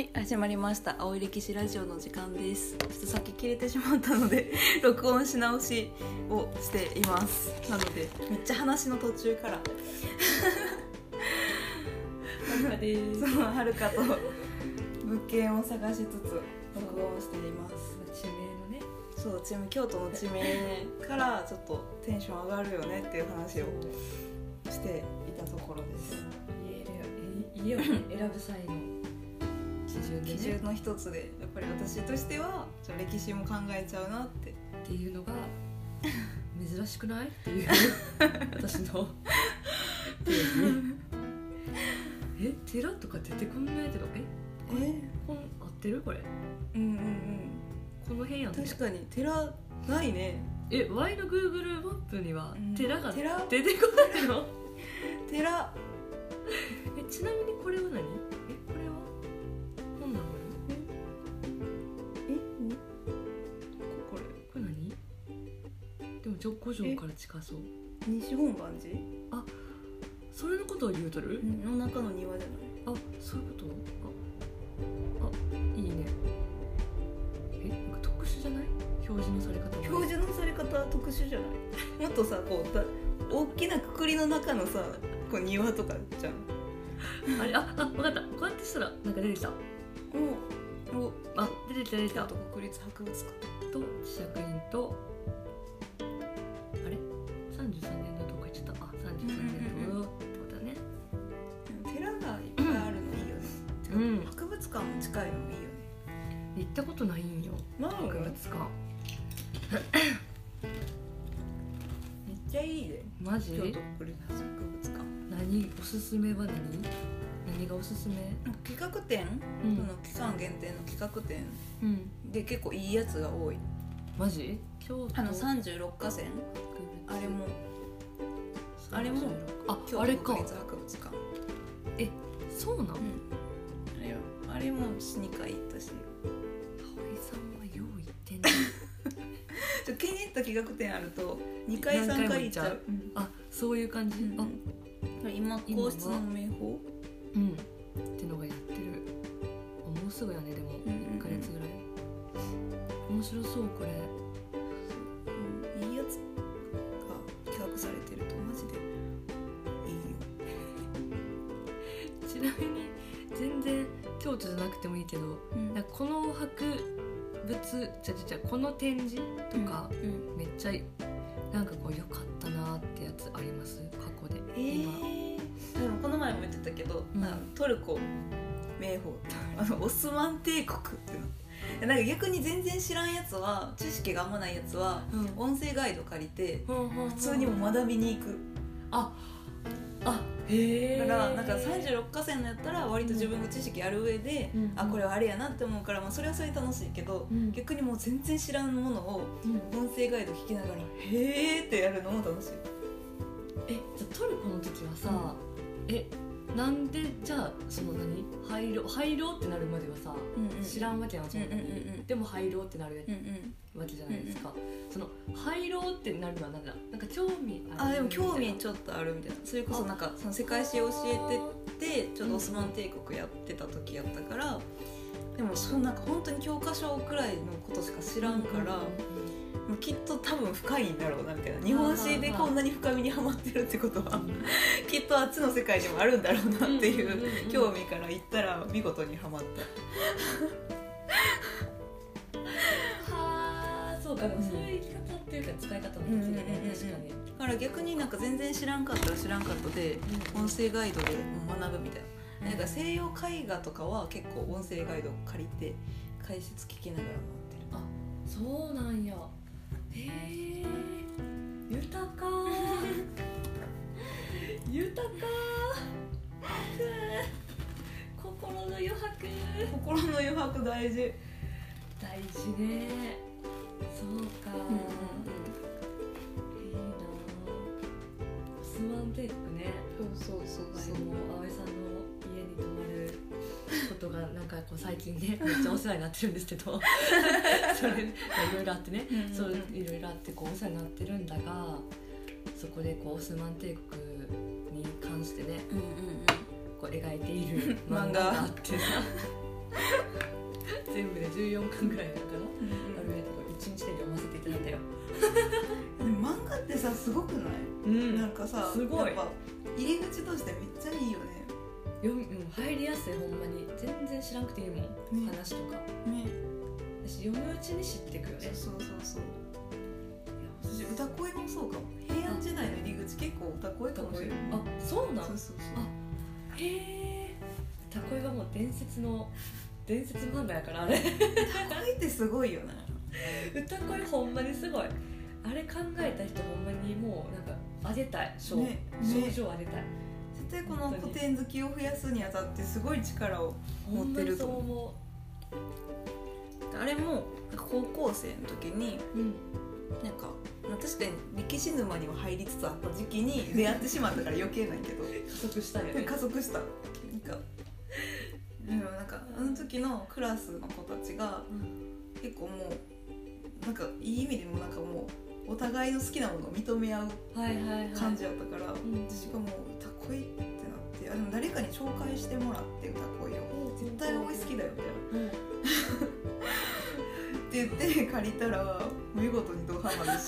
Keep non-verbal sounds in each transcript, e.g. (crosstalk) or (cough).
はい始まりました。青い歴史ラジオの時間です。ちょっとさっき切れてしまったので (laughs) 録音し直しをしています。なのでめっちゃ話の途中から。はるかです。そのはるかと物件を探しつつ録音しています。地名のね。そう地名京都の地名からちょっとテンション上がるよねっていう話をしていたところです。家を選ぶ際の基準でね。基準の一つでやっぱり私としてはちょっと歴史も考えちゃうなって。っていうのが珍しくないっていう (laughs) 私の。(laughs) え寺とか出てこんないけどえ？え？本合ってる？これ。うんうんうん。この辺やんね。確かに。寺ないね。え Y の Google マップにはうん。寺が出寺てこないの？寺でも上古城から近そう。西本願寺それのことを言うとる、の中の庭じゃない？あそういうこと？ああいいね。えなんか特殊じゃない？表示のされ方が。表示のされ方は特殊じゃない？(laughs) もっとさこうだ大きなくくりの中のさこう庭とかじゃん。(laughs) あれ？ああ分かった。こうやってしたらなんか出てきた。おおあ出てきた出てきた。国立博物館。と試写会員とジ京都国立博物館何？おすすめは何？何がおすすめ？企画展、うん。その期間限定の企画展うん。で結構いいやつが多い。マジ？京都？あの36河川あれも。あれもああれか。国立博物館。そうなん、うん。あれはあれも2回行ったし。葵さんはよう言ってんね。(laughs) 気に入った企画展あると2回3何回行っちゃう。行っあそういう感じ、うん。あ。今皇室の名宝？うん。ってのがやってる。あもうすぐやねでも。うんうんうん。1ヶ月ぐらい。面白そうこれ。う。んいいやつが企画されてるとマジで。いいよ。(laughs) ちなみに全然京都じゃなくてもいいけどうん。なんかこの博物ちゃちゃちゃこの展示とか、うんめっちゃなんかこう良かったなってやつあります？過去で、え今。ー、でもこの前も言ってたけど、うん。トルコ名宝あのオスマン帝国っていうの。なんか逆に全然知らんやつは知識があんまないやつはうん。音声ガイド借りて普普通にも学びに行く。ああへえだからなんか36河川のやったら割と自分が知識ある上で、うんあこれはあれやなって思うから、まあ、それはそれで楽しいけど、うん。逆にもう全然知らんものをうん。音声ガイド聞きながら「へーってやるのも楽しい。えじゃあトルコの時はさ、えなんでじゃあその何？入ろう入ろうってなるまではさ、知らんわけやんその時、うんうんうん。うんでも入ろうってなるうんうん。わけじゃないですか、その入ろうってなるのはなんだなんか興味ある？あでも興味みちょっとあるみたいな。それこそなんかその世界史教えててちょうどオスマン帝国やってた時やったからでもそのなんか本当に教科書くらいのことしか知らんから、もうきっと多分深いんだろうなみたいな。日本史でこんなに深みにはまってるってことはきっとあっちの世界にもあるんだろうなっていう興味から言ったら見事にはまった。はあそうか。でもそういう生き方っていうか使い方もできる確かに、だから逆になんか全然知らんかったら知らんかったで音声ガイドで学ぶみたいな。なんか西洋絵画とかは結構音声ガイド借りて解説聞きながら回ってる。そうなんやへえ豊か。(laughs) 豊か。心の余白。心の余白大事。大事ね。そうか、うんうんいいな。オスマン帝国ね。そうそうそう。前も葵さんの家に泊まることがなんかこう最近ねめっちゃお世話になってるんですけど。(laughs) それまあいろいろあってね、うんうんうん。そういろいろあってこうお世話になってるんだがそこでこうオスマン帝国に関してねうんうんこう描いている漫画があって。さ (laughs) 全部で14巻ぐらいなのかな。あるんやけど1日で読ませていただいたよ。(laughs) 漫画ってさすごくない、うん。なんかさすごい。やっぱ入り口としてめっちゃいいよね読みうん入りやすいほんまに。全然知らなくていいもん、ね話とか。ね。私読むうちに知っていくよね。そうそうそう私歌声もそうかも。平安時代の入り口結構歌声かもしれないあそうなん？そうそうそう。あへえ。タコイはもう伝説の伝説漫画やからあれ。歌声ってすごいよね歌声ほんまにすごい。あれ考えた人ほんまにもうなんかあげたい。賞、ねね。賞状あげたい。絶対この古典好きを増やすにあたってすごい力を持ってると。ほんまにそう思あれも高校生の時にううん。なんかまあ確かに歴史沼には入りつつあった時期に出会ってしまったから余計なんやけど。加速したよね。加速した。なんか。でもなんかあの時のクラスの子たちがうん。結構もうなんかいい意味でもなんかもうお互いの好きなものを認め合うはいはいはい。感じやったから、ん。私がもう歌恋ってなってあでも誰かに紹介してもらって歌恋を絶対葵好きだよみたいなうん。(laughs) って言って借りたら見事にドハマるし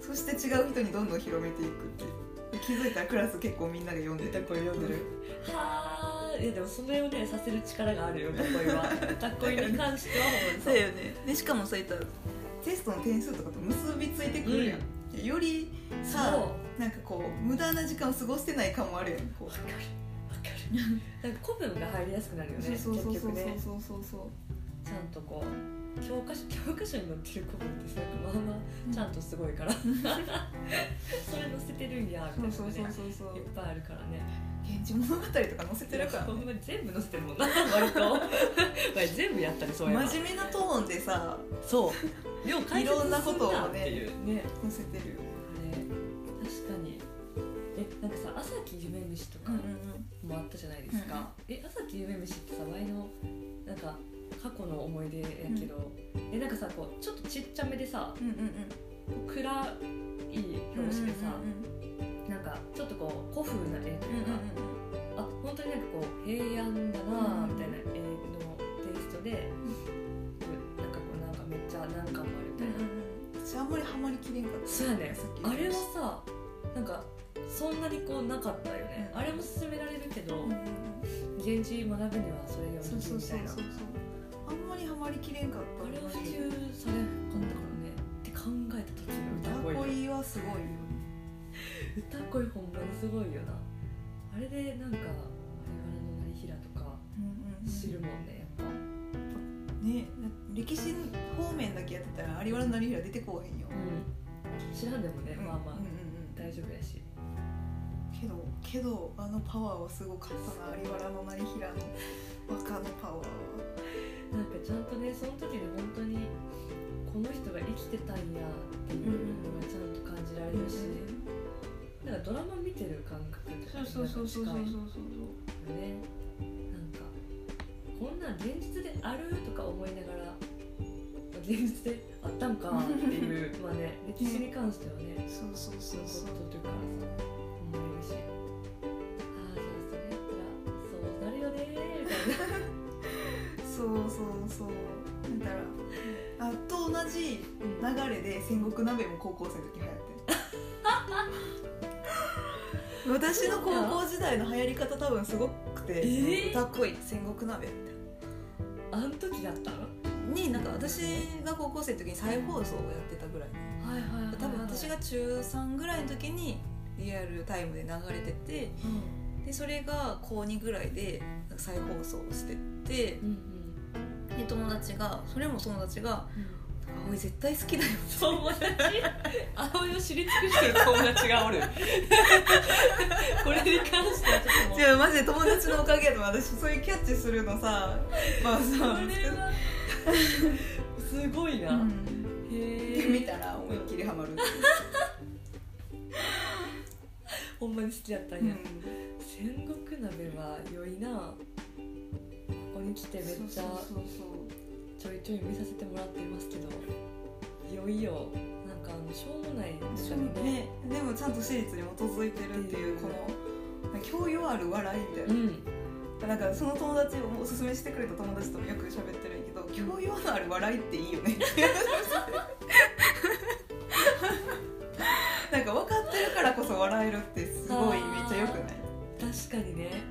そして違う人にどんどん広めていくって気づいたらクラス結構みんなが読んで歌て。声読んでるはあいやでもそれをねさせる力があるよ歌声は歌声に関しては。(laughs) そうよね。でしかもそういったテストの点数とかと結びついてくるやん、よりさそうなんかこう無駄な時間を過ごしてない感もあるやんこう。わかる。わかるなんか古文が入りやすくなるよねそうそうそうそう結局ねそう。そうそうちゃんとこう教科書教科書に載ってる古文ってさまあまあちゃんとすごいから。(laughs) それ載せてるんやみたいなそうそうそうそういっぱいあるからね「源氏物語」とか載せてるから、ほんね、まに全部載せてるもんな。(laughs) 割と。(laughs) 割全部やったりそうやな。真面目なトーンでさそう。い説ろんなことをね載せてる。よねかさ朝木夢飯とかもあったじゃないですか、え朝木夢飯ってさ前のなんか過去の思い出やけど、えなんかさこうちょっとちっちゃめでさうんうんうん。暗い表紙でさ、なんかちょっとこう古風な絵というか、あ本当になんかこう平安だなみたいな絵のテイストで、なんかこうなんかめっちゃ何巻もあるみたいな、私あんまりハマりきれんかった。そうやねあれはさなんかそんなにこうなかったよね、うん。あれも勧められるけどうん。うん「源氏学ぶにはそれよそうりみたいなそうそう。そうそうあんまりハマりきれんかった。あれは普及されなかったからねって考えた時の歌歌声恋はすごいよ歌声ほんまにすごいよな。あれでなんか「我々の成平」とか知るもんねやっぱ。ね歴史方面だけやってたら有原成平出てこうへんよ。うん。知らんでもね、まあまあ、うんうんうん。大丈夫やしけどけどあのパワーはすごかったな有原の成平の若のパワーは。なんかちゃんとねその時に本当にこの人が生きてたんやっていうのがちゃんと感じられるし、なんかドラマ見てる感覚とかそうそうそうそうそうそうねなんかこんなん現実であるとか思いながら現実であったんかっていうまあね (laughs) 歴史に関してはねそうそうそそうそう。こととからさそうそう。そうだからあと同じ流れで戦国鍋も高校生の時流行って。る私の高校時代の流行り方多分すごくて、えー？歌っこい戦国鍋ってあん時だったの？になんか私が高校生の時に再放送をやってたぐらいはいはいはい、はい、多分私が中3ぐらいの時にリアルタイムで流れててうん。でそれが高2ぐらいで再放送しててうんで友達がそれも友達がうん「葵絶対好きだよ」友達？(laughs) 葵を知り尽くしてる友達がおる。(laughs) これに関してはちょっともう。違うマジで友達のおかげで私そういうキャッチするのさ。まあさそれは。すごいな、うん。へえ。で見たら思いっきりハマる。(laughs) ほんまに好きだったんや、戦国鍋は良いなに来てめっちゃちょいちょい見させてもらっていますけどいよいよ。なんかあのしょうもないそう中にね。ねでもちゃんと史実に基づいてるっていうこの教養ある笑いみたいな、うん。なんかその友達をおすすめしてくれた友達ともよく喋ってるんやけど教養のある笑いっていいよね。(laughs) なんか分かってるからこそ笑えるってすごいめっちゃよくない？確かにね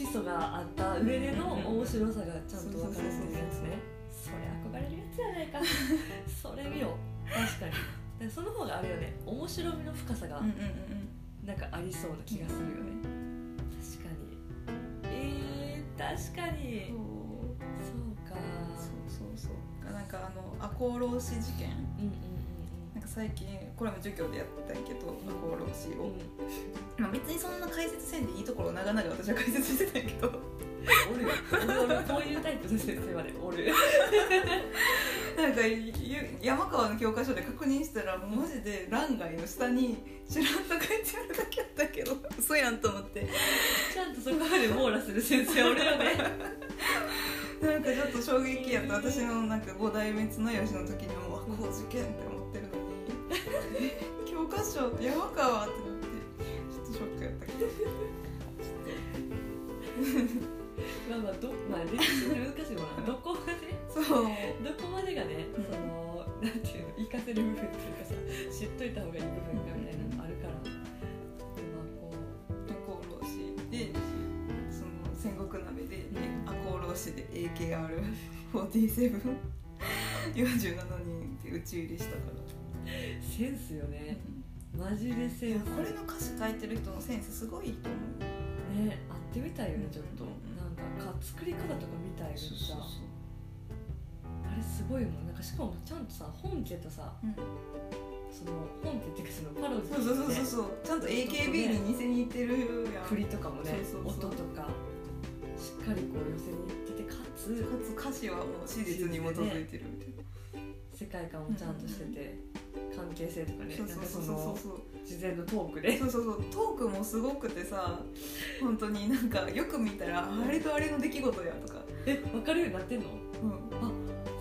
基礎があった上での面白さがちゃんと分かるっていうやつね。それ憧れるやつやないか。(laughs) それ見よう。確かに。でその方があるよね。面白みの深さがなんかありそうな気がするよね。確かに。えー、確かに。う。んそうか。そうそうそう。なんかあの赤穂浪士事件。うんうん最近これも授業でやってたんやけど赤穂浪士をうん。うん、まあ、別にそんな解説せんでいいところを長々私は解説してたんやけど。おるよ。俺俺こういうタイプの先生までおるなんかゆ山川の教科書で確認したらマジで欄外の下に「チュラン」と書いてあるだけやったけど。嘘やんと思って。ちゃんとそこまで網羅する先生おるよね。なんかちょっと衝撃やった。私のなんか五代目綱吉の時にも「あこう事件」って思って教科書山川ってなってちょっとショックやったけどまあまあどまあ歴史って難しいもんなどこまでそうどこまでがね、うんそのなんていうの活かせる部分っていうかさ知っといた方がいい部分かみたいなのあるから、まあこ赤穂浪士でその戦国鍋で赤穂浪士で AKR4747 人で打ち入りしたから。センスよねマジでセンス。これの歌詞書いてる人のセンスすごいと思う。ね会ってみたいよねちょっと、うんなんかか作り方とか見たいよねさあ。れすごいもん。なんかしかもちゃんとさ本家とさうん。その本家っていうかそのパロディそうそうそうそうそう。ちゃんと AKB に似せに行ってるやん。振りとかもねそうそうそう。音とか。しっかりこう寄せに行っててかつかつ歌詞はもう史実に基づいてるみたいな。世界観もちゃんとしてて、関係性とかねそうそうかそうそう。そう事前のトークで。そうそうそうトークもすごくてさ本当になんかよく見たらあれとあれの出来事やとか、え分かるようになってんの？うん、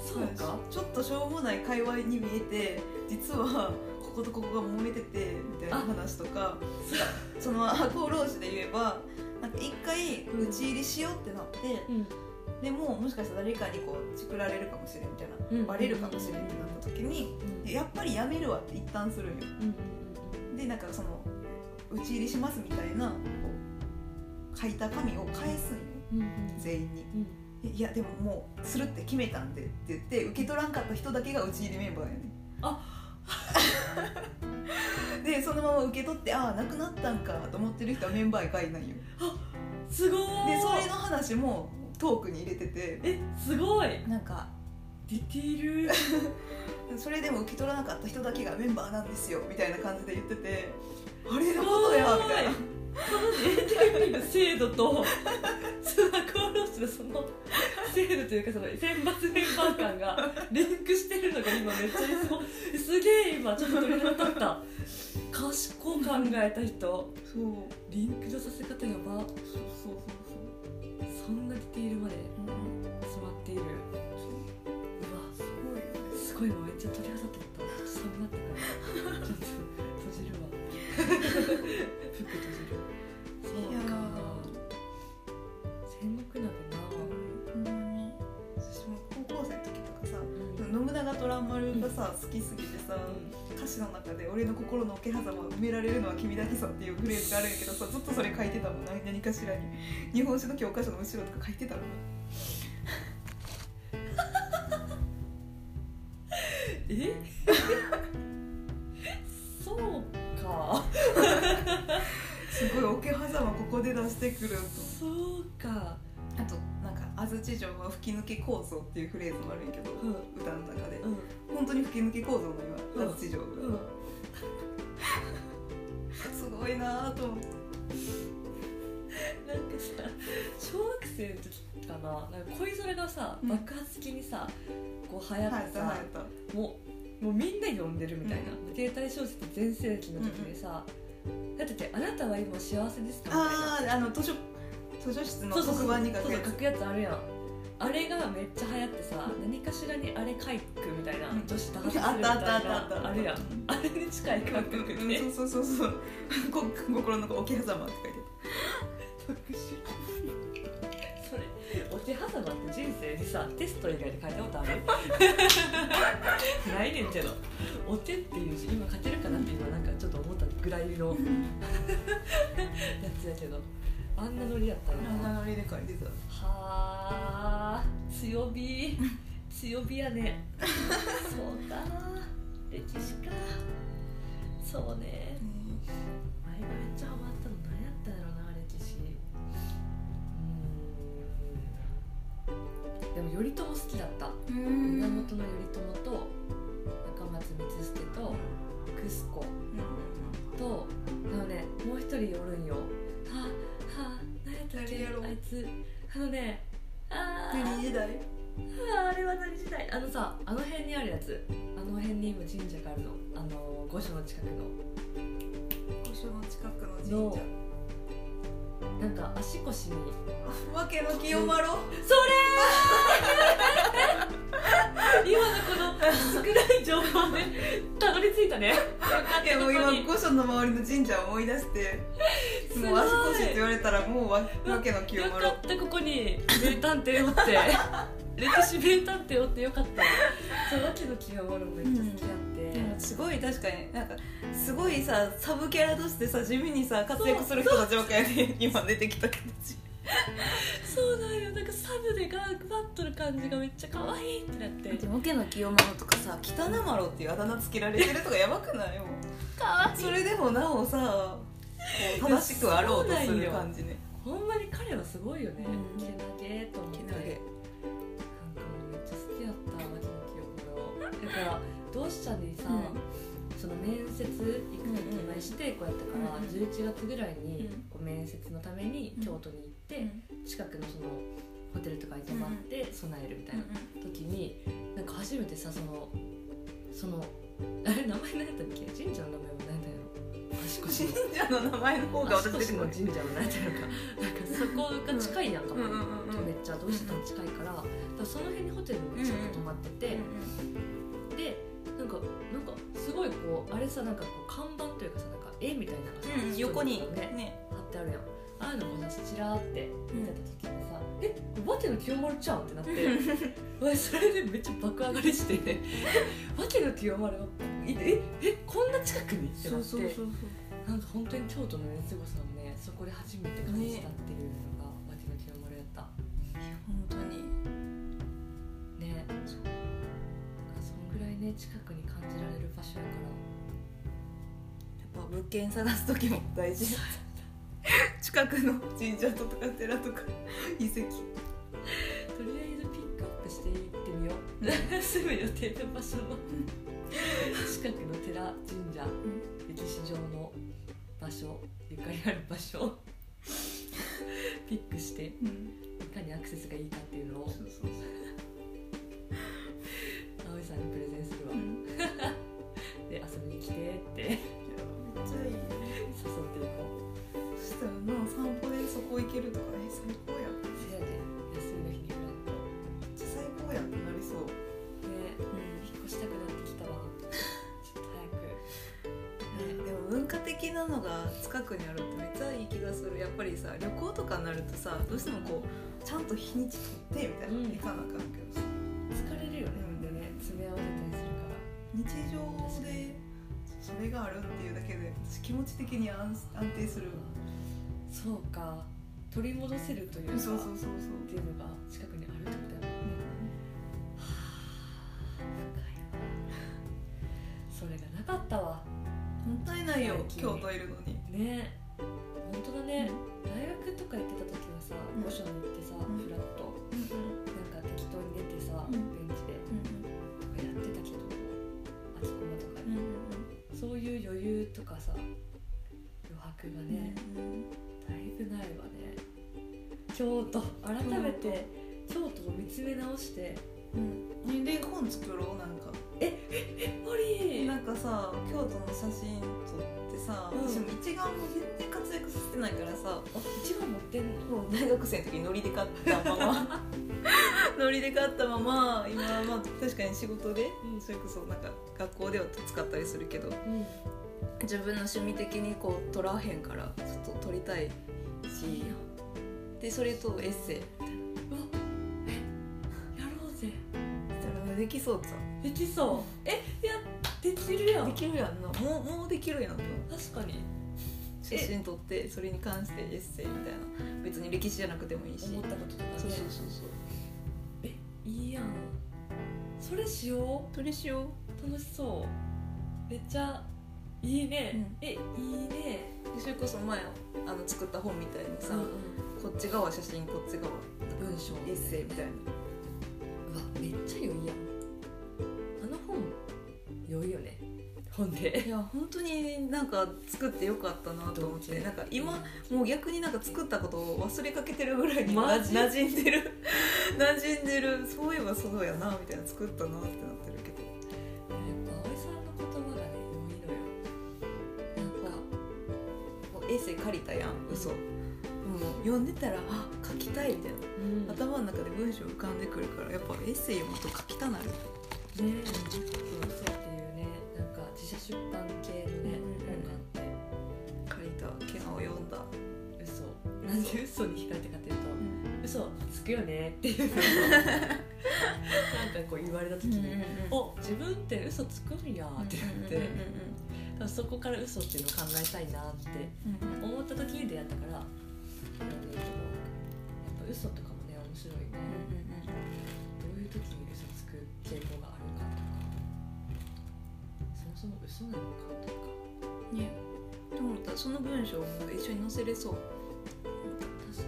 そうか。ちょっとしょうもない会話に見えて実はこことここが揉めててみたいな話とか。その赤穂浪士で言えばなんか一回うん討ち入りしようってなって、うんでももしかしたら誰かにこうチクられるかもしれんみたいな、うん。バレるかもしれんってなった時に、うん。やっぱりやめるわって一旦するんよ。でなんかその討ち入りしますみたいなこう書いた紙を返すんよ。うんうん。全員に。うん。いやでももうするって決めたんでって言って受け取らんかった人だけが討ち入りメンバーやね (laughs) でそのまま受け取ってああなくなったんかと思ってる人はメンバー以外ないよ。すごーい。でそれの話もトークに入れてて。えすごい。なんか。ディティール。(laughs) それでも受け取らなかった人だけがメンバーなんですよ。みたいな感じで言ってて。あれのことやみたいな。その AKB の制度とその赤ロスのその制度というかその選抜メンバー感がリンクしてるのが今めっちゃいそうすげえ今ちょっと鳥肌立った。賢く考えた人。そう。リンクのさせ方やば。そうそうそうそんなディティールまでそう、うん、詰まってい。るうわすごい。ねすごい。今めっちゃ鳥肌立ったちょっと寒なったからちょっと閉じるわ服閉じるそうか戦国鍋なんまに私も高校生の時とかさうん信長虎丸がさうん好きすぎてさ、歌詞の中で「俺の心の桶狭間を埋められるのは君だけさ」っていうフレーズがあるんやけどさずっとそれ書いてたもん何何かしらに。日本史の教科書の後ろとか書いてたの (laughs) え？(laughs) そうか。すごい桶狭間ここで出してくると。そうか安土城は吹き抜け構造っていうフレーズもあるんやけど、うん歌の中でうん本当に吹き抜け構造のうん今安土城が、うん。すごいなぁと思って。なんかさ小学生の時かななんか恋空がさうん。爆発的にさこう流行ってさ、はやったもうもうみんな読んでるみたいな、携帯小説全盛期の時にさ、だってて「あなたは今幸せですか?」みたいな。あああの図書図書室の黒板に書くやつ。そうそう書くやつあるやん。あれがめっちゃ流行ってさ何かしらにあれ書くみたいな、うん。女子と話するみたいなったあるやん。あれに近い感覚で、うんそうそうそう。そうこ心の桶狭間って書いてそれお手挟まって人生にさテスト以外で書いたことある？ないねんけど。お手っていう字今書けるかなって今なんかちょっと思ったぐらいの (laughs) やつやけどあんなノリやったの長乗りで書いてた。はあ強火。(laughs) 強火やね。そうだ歴史か。そうね。前がめっちゃハマったの何やったんやろな歴史。うん。でも頼朝好きだった。うん。源頼朝と中松光助とクスコとあのねもう一人おるんよ誰やろあいつあのねあ何時代ああれは何時代あのさあの辺にあるやつあの辺に今神社があるのあの御所の近くの御所の近くの神社なんか足腰にわけの清丸それ今のこの少ない情報でたどり着いたねいやもう今御所の周りの神社を思い出してすごいもう足って言われたらもうわわけの清よ丸かったここに。名探偵おって。(laughs) 歴史名探偵おってよかった。そうわけの清丸もめっちゃ好きやって、でもすごい確かになんかすごいさサブキャラとしてさ地味にさ活躍する人たちばっかりで今出てきたけど。そうなんよ。なんかサブでガーバッとる感じがめっちゃ可愛いってなって。でもけの清丸とかさ北なまろっていうあだ名つけられてるとかやばくないもう可愛い。それでもなおさ正しくあろうとする感じね。ほんまに彼はすごいよね、うん。けなげと思って。けなんかもうめっちゃ好きやったマジの記憶が。だからどうしたにさ、その面接行く時前してこうやったから、うんうん11月ぐらいにうん。こう面接のために京都に行って、近くのそのホテルとかに泊まって備えるみたいな時になんか初めてさそのそのあれ名前何やったっけ？神社の名前は何神社の名前の方が私出てこない足腰の神社の何だよかなんかそこが近いやんかも、うんうんうんうん。めっちゃどうしても近いからその辺にホテルに近く泊まってて、でなんかなんかすごいこうあれさなんかこう看板というかさなんか絵みたいなのがさ、うん横にねね。貼ってあるやんああいうのもさちらーって見てた時にさ「えバテの清丸ちゃん」ってなって俺それでめっちゃ爆上がりして「(laughs) バテの清丸がえええこんな近くに?」ってなってそうなんか本当に京都の熱ごさをねそこで初めて感じたっていうのが、バテの清丸やった。本当に。ね。そんぐらいね近くに感じられる場所やから。やっぱ物件探す時も大事 (laughs) (laughs) 近くの神社とか寺とか遺跡。とりあえずピックアップしていってみよう。(laughs) 住む予定の場所の。近くの寺神社。歴史上の場所。ゆかりある場所。をピックして。いかにアクセスがいいかっていうのを。そうそうそうどうしてもこうちゃんと日にち取ってみたいな、うん。行かなあかんけどさ。疲れるよね、でね詰め合わせたりするから。日常でそれがあるっていうだけで私気持ち的に安安定するそうか。取り戻せるというかそうそうそうそう。っていうのが近くにあるってことやもん深いわ。それがなかったわ。もったいないよ京都いるのに。ね。本当だね、大学とか行ってた時はさうん。御所に行ってさ、ん。フラッとなんか適当に出てさ、うん。ベンチでとかやってたけど秋駒とかに、そういう余裕とかさ余白がね、だいぶないわね。京都。改めて京都を見つめ直して。うん。で本作ろうなんか。モリーなんかさ京都の写真撮ってさ、うん。私も一眼も全然活躍させてないからさあ一番持ってんの？大学生の時にノリで買ったまま。(laughs) ノリで買ったまま今はまあ確かに仕事で、うん。それこそなんか学校では使ったりするけどうん。自分の趣味的にこう撮らへんからちょっと撮りたいしでそれとエッセイ。みたいなできそうじゃんできそう。えいやできるやん。できるやん。なもうもうできるやんな確かに。写真撮ってそれに関してエッセイみたいな。別に歴史じゃなくてもいいし。思ったこととかねそうそうそうそう。え？いいやん。それしよそれしよう。う楽しそう。めっちゃいいね、うん。え？いいね。でそれこそ前あの作った本みたいにさ、うんこっち側写真こっち側文章エッセイみたいな。うわめっちゃ良いやん良いよね。本で？いや本当になんか作ってよかったなと思って。なんか今もう逆になんか作ったことを忘れかけてるぐらいになマジ？馴染んでる。(laughs) 馴染んでる。そういえばそうやなみたいな作ったなってなってるけど。やっぱ葵さんの言葉がね良いのよ。なんかエッセイ借りたやん。嘘。もう読んでたらあ書きたいみたいな。頭の中で文章浮かんでくるからやっぱエッセイ読むと書きたなる。ね嘘っていうん。か自社出版系のねうん本があって借りたケナを読んだ。嘘。なんで嘘に惹かれたかと？いうと嘘つくよねっていう。なんかこう言われた時に、お自分って嘘つくんやってなって、そこから嘘っていうのを考えたいなって思った時に出会ったからなんだけどやっぱ嘘とかもね面白いね、どういう時に嘘つく傾向がある？そもそも嘘なのかとか。ね。と思った？らその文章も一緒に載せれそう。確か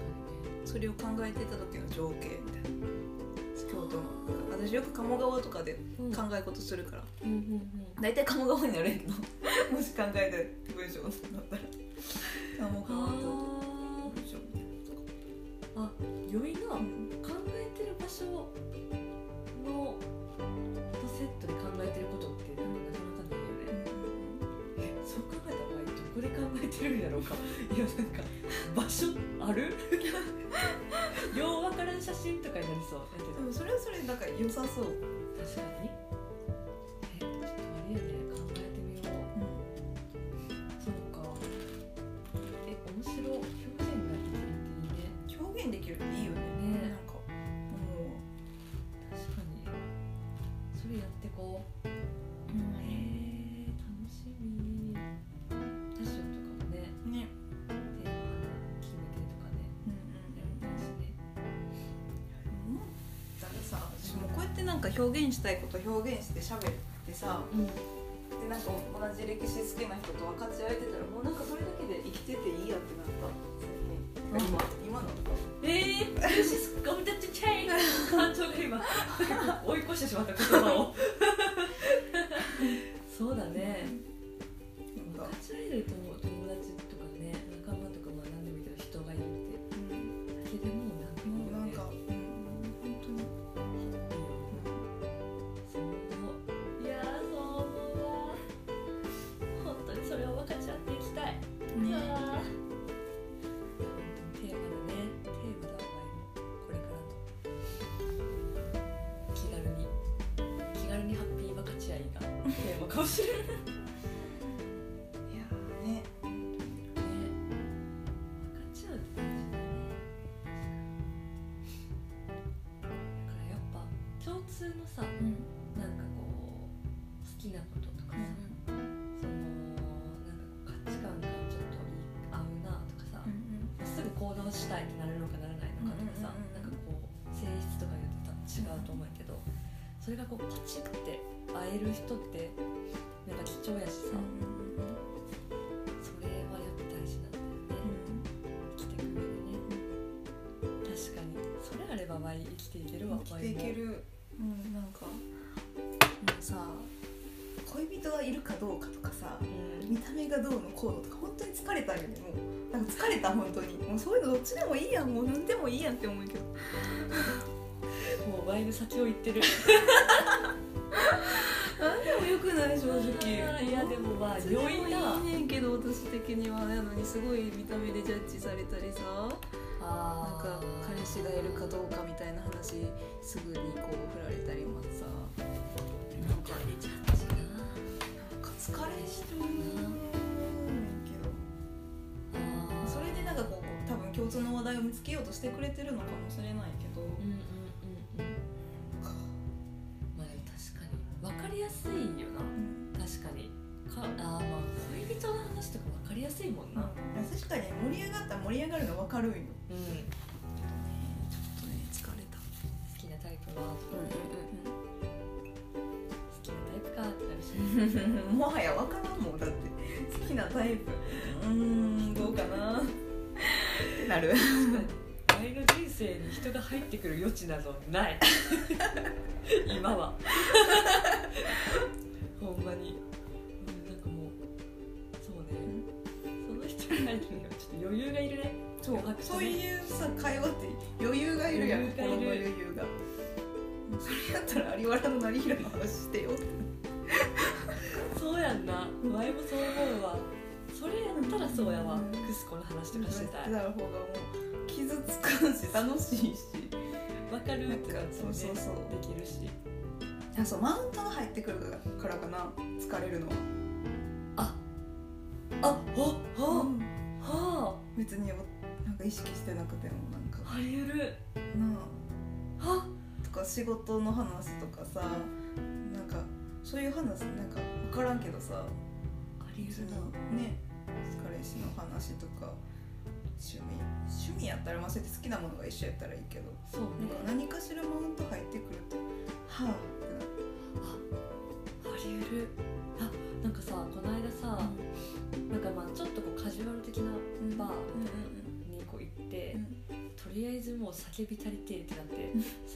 にね。それを考えてた時の情景みたいな。京都の私よく鴨川とかでうん。考え事するから。うんうんうん。大体鴨川になるんやけど (laughs) もし考えた文章だったら。鴨川と文章みたいあ良いな、な考えてる場所考えてるんやろうか。いやなんか場所ある？ようわからん写真とかになりそう。だけどでもそれはそれなんか良さそう、確かに表現したいこと表現して喋ってさうん。でなんか同じ歴史好きな人と分かち合えてたらもうなんかそれだけで生きてていいやってなった。最近。今今のとか。えー、This is going to change 感情が今 (laughs) 追い越してしまった言葉をもしれないやーね分かっち合うって大事だねだからやっぱ共通のさうん。なん。かこう好きなこととかさ、そのなん。か価値観がちょっと合うなとかさ、すぐ行動したいってなるのかならないのかとかさ、うん。うん。うん。なん。かこう性質とか言ってたら違うと思うけど、それがこうパチって会える人ってれあればワイ生きていけるわ生きていける。うんなんか。もうさ恋人がいるかどうかとかさワイも見た目がどうのこうのとか本当に疲れたよねもう。なんか疲れた本当に。もうそういうのどっちでもいいやんもう何でもいいやんって思うけど。うん、もうワイの先を行ってる。(laughs) 何でもよくない正直。いやでもまあそれでも良いないいねんけど私的には。なのにすごい見た目でジャッジされたりさなんか彼氏がいるかどうかみたいな話すぐにこう振られたりもさ。なんかえジャッジななんか疲れしてるねんけど。それでなんかこう多分共共通の話題を見つけようとしてくれてるのかもしれないけど、うんうんうん。うんまあでも確かに分かりやすいよな。確かに。かあーまあ恋人の話とか分かりやすいもんな。確かに盛り上がったら盛り上がるの分かるんよ、うん。ちょっとね疲れた、好きなタイプは好きなタイプか。ってなるしもはや分からんもんだって。好きなタイプ。うん。どうかな。ってな。る前の人生に人が入ってくる余地な。どな。い今はそうそうねいうさ会話って余裕がいるやん。心の余裕が。それやったら有原の成平の話してよ。ってそうやんな。前もそう思うわ。それやったらそうやわ。クスコの話とかしてたいなる方がもう傷つかんし楽しいし。分かるってなってそうそうそう。できるし。あそうマウントが入ってくるからかな。疲れるのは。あ。あほはうん。は別になんか意識してなくてもなんか。あり得る。なあ。はとか仕事の話とかさなんかそういう話なんか分からんけどさ。あり得るな。ね彼氏の話とか趣味趣味やったらまあそうやって好きなものが一緒やったらいいけど。そうね。なんか何かしらマウント入ってくると。はあっ。てなるあり得る。あなんかさこの間さ、なんかまあちょっとこうて、とりあえずもう叫び足りてえってなって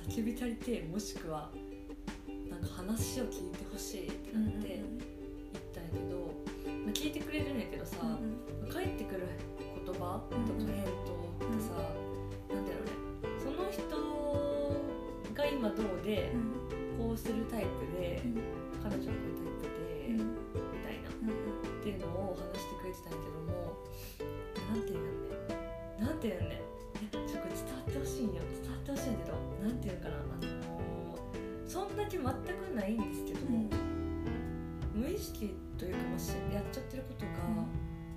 叫び足りてえもしくはなんか話を聞いてほしいってなって行ったんやけど、まあ、聞いてくれるんやけどさ、返ってくる言葉とかうん返答ってさ、なんだろうね。その人が今どうでこうするタイプで、彼女はこういうタイプで、みたいなっていうのを話してくれてたんやけどもなんていうんだろうねなんていうんねえちょっと伝わってほしいんよ。伝わってほしいけどなんていうんかなあのーそんだけ全くないんですけども、無意識というか、まあ、しやっちゃってることが、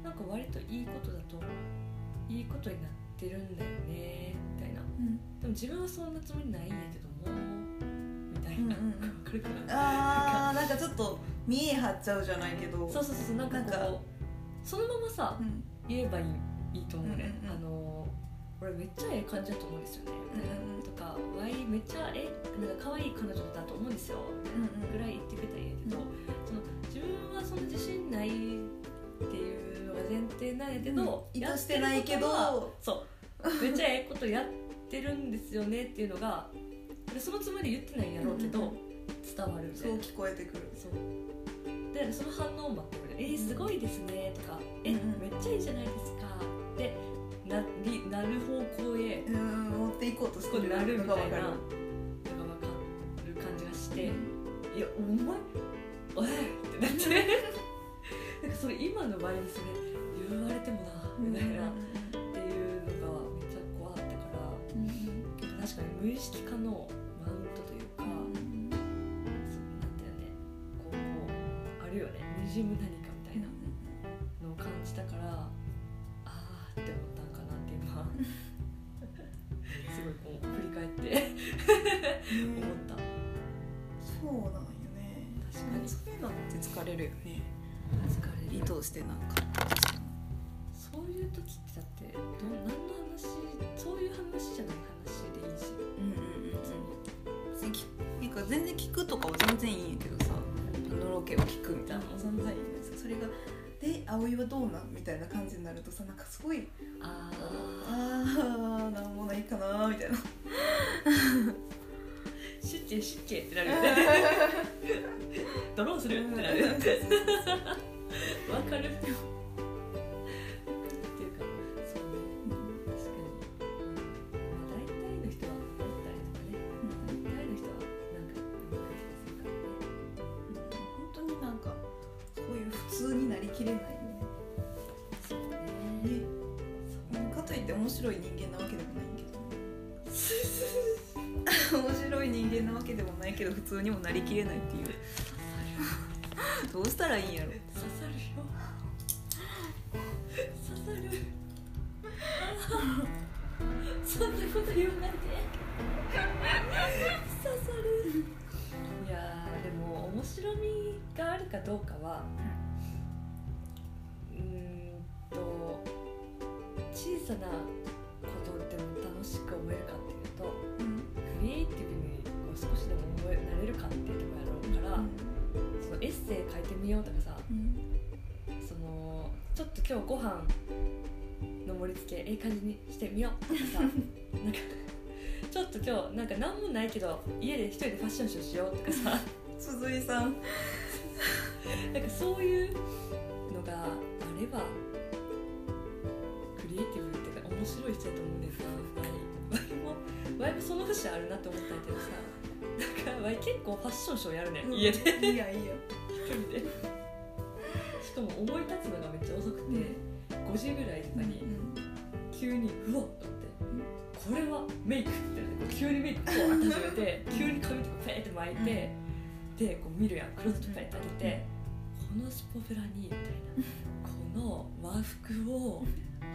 なんか割といいことだといいことになってるんだよねみたいな。でも自分はそんなつもりないんやけどもみたいな、うんうんうん。わかるかなあーなんかちょっと見え張っちゃうじゃないけど。そうそうそうなんかこうなんか。そのままさうん。言えばいいいいと思うね、うんうんうん。あの俺めっちゃええ感じだと思うんですよね、うんうんとかわいめっちゃえなんか可愛い彼女だと思うんですよ。ぐらい言ってくれたらいいけど、その自分はそんな自信ないっていうのが前提なんやけど、意図してないけやってることはどそう。めっちゃええことやってるんですよねっていうのがでそのつもりで言ってないんやろうけど、うんうん伝わるみたいうな。そ聞こえてくる。そう。でその反応を待ってくれる「えー、すごいですね」とか「えうんうん。めっちゃいいじゃないですか」ってなりなる方向へうん持っていこうとしそこでてるなるみたいなのが分かる。る感じがして「いやお前おい!」ってなって。(laughs) なんかそれ今の場合にそれ言われてもなみたいな、っていうのがめっちゃ怖かったから確かに無意識化のマウントというか、そうなんだよねこうあるよねにじむ何かれるよね。疲れる意図してなんか。そういう時ってだってど何の話そういう話じゃない話でいいし。うんうんうんなんか全然聞くとかは全然いいんやけどさ。のろけを聞くみたいな。のも全然いいんです。よそれが「で葵はどうなん?」みたいな感じになるとさなんかすごいあああなんもないかなみたいな。(laughs) ーシュッチェシュッチェってなるよね (laughs) ドローンする？ってなるわかる。っていうかそうね。確かに、うんまあ、大体の人は思ったりとかね大体の人はなんか思ったりするからね。本当になんかそういう普通になりきれない。よそうね。ねそうね。かといって面白い人間なわけでもないけど。面白い人間なわけでもないけど普通にもなりきれないっていうどうしたらいいんやろ？刺さるよ。刺さる。こと言わないで刺さる。いやーでも面白みがあるかどうかはうーんと小さなセイ書いてみようとかさそのちょっと今日ご飯の盛り付けええ感じにしてみようとかさ (laughs) なんかちょっと今日なんか何もないけど家で一人でファッションショーしようとかさ。鈴井さん。(laughs) なんかそういうのがあればクリエイティブっていうか面白い人だと思うんだよなワイもワイもその節あるなって思ったんやけどさなんかワイ結構ファッションショーやるね、ん、家で。いいやいいやしかも思い立つのがめっちゃ遅くて、5時ぐらいとかに急にうわっと思ってこれはメイクって急にメイクこう始めて (laughs) 急に髪とかペーって巻いて、でこう見るやん。クローゼットペーって当てて、このスポブラにみたいなこの和服を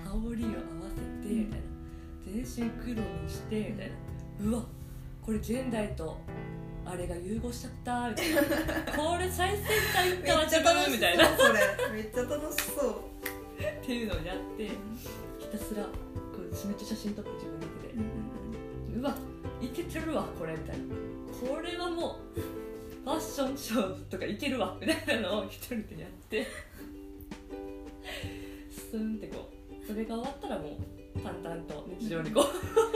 羽織を合わせてみたいな。全身黒にしてみたいな。うわこれ現代とあれが融合しちゃったみたいな。(laughs) これ最先端いったわ自分みたいなっそれ。めっちゃ楽しそう。ていうのをやってひたすらこうめっちゃ写真撮って自分の手で。うわいけてるわこれみたいな。これはもうファッションショーとかいけるわみたいなのを一人でやって。スンってこう。それが終わったらもう淡々と日常にこう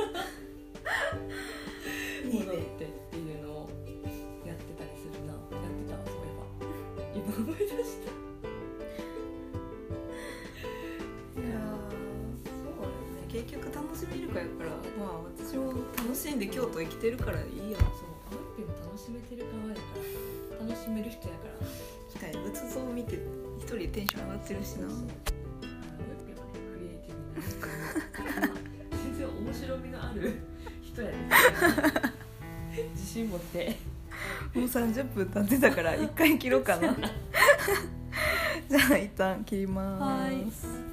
京都生きてるからいいやそう。アウピも楽しめてる側やから。楽しめる人やから。確かに仏像を見て一人でテンション上がってるしな。そうそうアウピはねクリエイティブになる全然面白みのある人やね自信持って。もう30分経ってたから一回切ろうかな。(laughs) じゃあ一旦切ります。はい